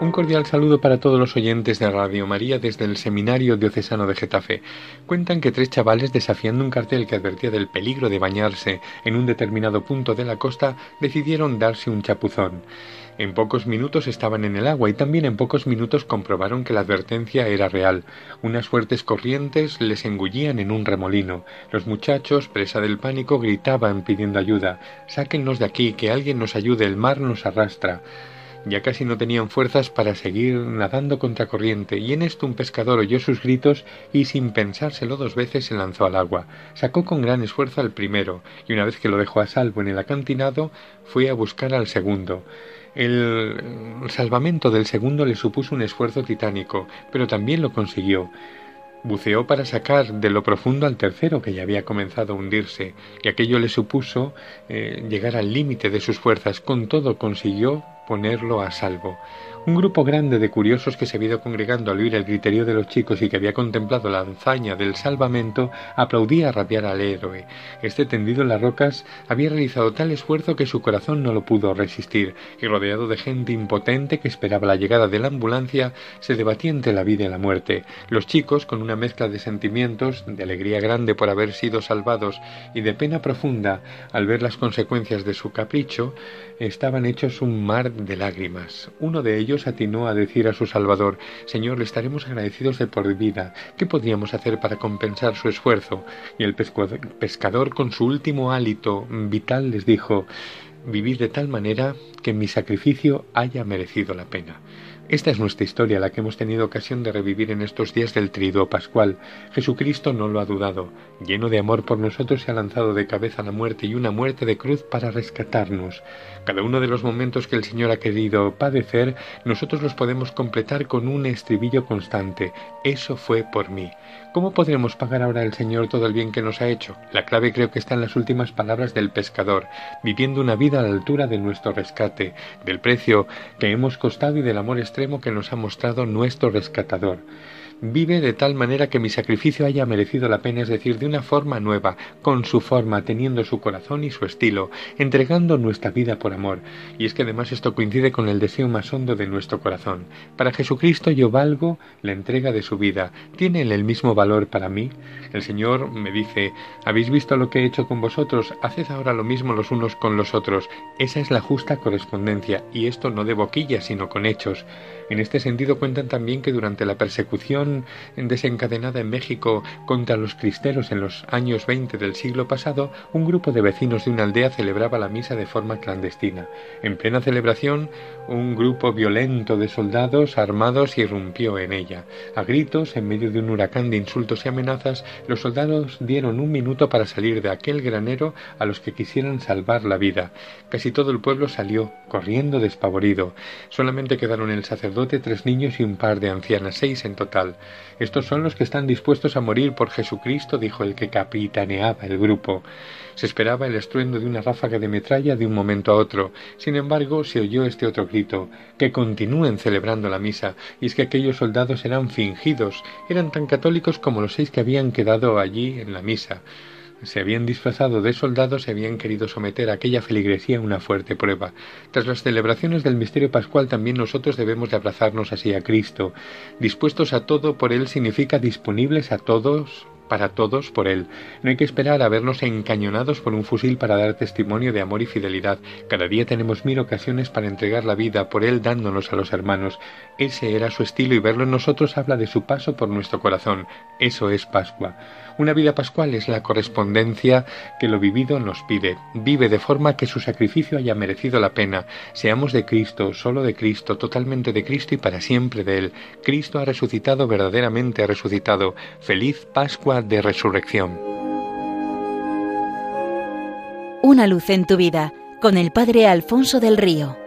Un cordial saludo para todos los oyentes de Radio María desde el Seminario Diocesano de Getafe. Cuentan que tres chavales, desafiando un cartel que advertía del peligro de bañarse en un determinado punto de la costa, decidieron darse un chapuzón. En pocos minutos estaban en el agua y también en pocos minutos comprobaron que la advertencia era real. Unas fuertes corrientes les engullían en un remolino. Los muchachos, presa del pánico, gritaban pidiendo ayuda. Sáquennos de aquí, que alguien nos ayude, el mar nos arrastra. Ya casi no tenían fuerzas para seguir nadando contra corriente, y en esto un pescador oyó sus gritos y sin pensárselo dos veces se lanzó al agua. Sacó con gran esfuerzo al primero, y una vez que lo dejó a salvo en el acantinado, fue a buscar al segundo. El salvamento del segundo le supuso un esfuerzo titánico, pero también lo consiguió. Buceó para sacar de lo profundo al tercero que ya había comenzado a hundirse, y aquello le supuso eh, llegar al límite de sus fuerzas. Con todo consiguió ponerlo a salvo. Un grupo grande de curiosos que se había ido congregando al oír el griterío de los chicos y que había contemplado la hazaña del salvamento aplaudía a rabiar al héroe. Este tendido en las rocas había realizado tal esfuerzo que su corazón no lo pudo resistir, y rodeado de gente impotente que esperaba la llegada de la ambulancia, se debatía entre la vida y la muerte. Los chicos, con una mezcla de sentimientos, de alegría grande por haber sido salvados y de pena profunda al ver las consecuencias de su capricho, estaban hechos un mar de lágrimas. Uno de ellos atinó a decir a su Salvador Señor, le estaremos agradecidos de por vida. ¿Qué podríamos hacer para compensar su esfuerzo? Y el pescador, con su último hálito vital, les dijo Vivid de tal manera que mi sacrificio haya merecido la pena. Esta es nuestra historia, la que hemos tenido ocasión de revivir en estos días del triduo pascual. Jesucristo no lo ha dudado. Lleno de amor por nosotros se ha lanzado de cabeza a la muerte y una muerte de cruz para rescatarnos. Cada uno de los momentos que el Señor ha querido padecer, nosotros los podemos completar con un estribillo constante. Eso fue por mí. ¿Cómo podremos pagar ahora al Señor todo el bien que nos ha hecho? La clave creo que está en las últimas palabras del pescador, viviendo una vida a la altura de nuestro rescate, del precio que hemos costado y del amor que nos ha mostrado nuestro rescatador. Vive de tal manera que mi sacrificio haya merecido la pena, es decir, de una forma nueva, con su forma, teniendo su corazón y su estilo, entregando nuestra vida por amor. Y es que además esto coincide con el deseo más hondo de nuestro corazón. Para Jesucristo yo valgo la entrega de su vida. ¿Tiene el mismo valor para mí? El Señor me dice, ¿habéis visto lo que he hecho con vosotros? Haced ahora lo mismo los unos con los otros. Esa es la justa correspondencia, y esto no de boquilla, sino con hechos. En este sentido cuentan también que durante la persecución desencadenada en México contra los cristeros en los años 20 del siglo pasado, un grupo de vecinos de una aldea celebraba la misa de forma clandestina. En plena celebración, un grupo violento de soldados armados irrumpió en ella. A gritos, en medio de un huracán de insultos y amenazas, los soldados dieron un minuto para salir de aquel granero a los que quisieran salvar la vida. Casi todo el pueblo salió, corriendo despavorido. Solamente quedaron el sacerdote tres niños y un par de ancianas, seis en total. Estos son los que están dispuestos a morir por Jesucristo, dijo el que capitaneaba el grupo. Se esperaba el estruendo de una ráfaga de metralla de un momento a otro. Sin embargo, se oyó este otro grito, que continúen celebrando la misa, y es que aquellos soldados eran fingidos, eran tan católicos como los seis que habían quedado allí en la misa se habían disfrazado de soldados y habían querido someter a aquella feligresía una fuerte prueba. Tras las celebraciones del misterio pascual también nosotros debemos de abrazarnos así a Cristo. Dispuestos a todo por Él significa disponibles a todos para todos por Él. No hay que esperar a vernos encañonados por un fusil para dar testimonio de amor y fidelidad. Cada día tenemos mil ocasiones para entregar la vida por Él dándonos a los hermanos. Ese era su estilo y verlo en nosotros habla de su paso por nuestro corazón. Eso es Pascua. Una vida pascual es la correspondencia que lo vivido nos pide. Vive de forma que su sacrificio haya merecido la pena. Seamos de Cristo, solo de Cristo, totalmente de Cristo y para siempre de Él. Cristo ha resucitado, verdaderamente ha resucitado. Feliz Pascua de Resurrección. Una luz en tu vida con el Padre Alfonso del Río.